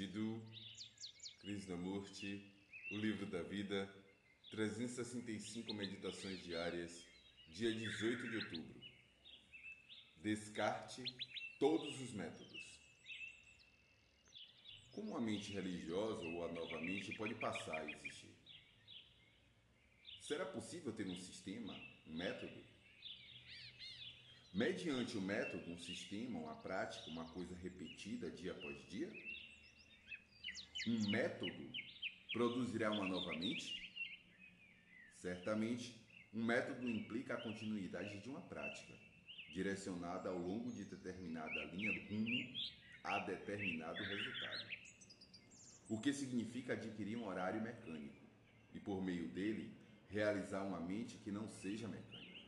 Jiddu Krishnamurti, O Livro da Vida, 365 Meditações Diárias, dia 18 de outubro. Descarte todos os métodos. Como a mente religiosa ou a nova mente pode passar a existir? Será possível ter um sistema, um método? Mediante o método, um sistema, uma prática, uma coisa repetida dia após dia? Um método produzirá uma nova mente? Certamente, um método implica a continuidade de uma prática, direcionada ao longo de determinada linha rumo a determinado resultado. O que significa adquirir um horário mecânico e, por meio dele, realizar uma mente que não seja mecânica.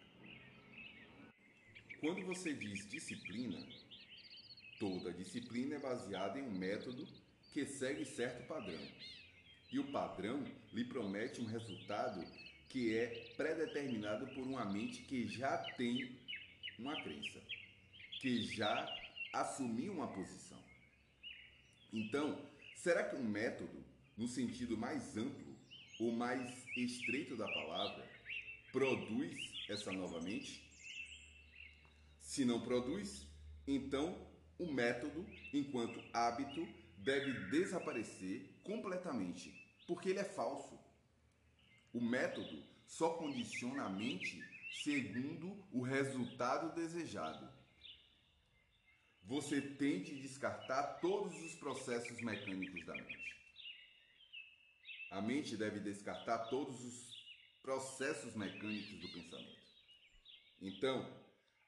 Quando você diz disciplina, toda disciplina é baseada em um método que segue certo padrão. E o padrão lhe promete um resultado que é predeterminado por uma mente que já tem uma crença, que já assumiu uma posição. Então, será que um método, no sentido mais amplo ou mais estreito da palavra, produz essa nova mente? Se não produz, então o método, enquanto hábito, deve desaparecer completamente, porque ele é falso. O método só condiciona a mente segundo o resultado desejado. Você tem de descartar todos os processos mecânicos da mente. A mente deve descartar todos os processos mecânicos do pensamento. Então,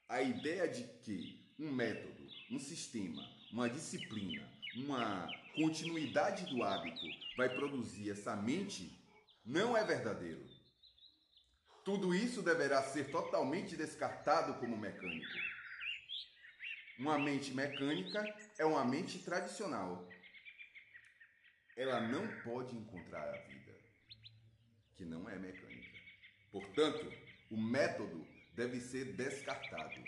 a ideia de que um método, um sistema, uma disciplina, uma continuidade do hábito vai produzir essa mente não é verdadeiro. Tudo isso deverá ser totalmente descartado como mecânico. Uma mente mecânica é uma mente tradicional. Ela não pode encontrar a vida, que não é mecânica. Portanto, o método deve ser descartado.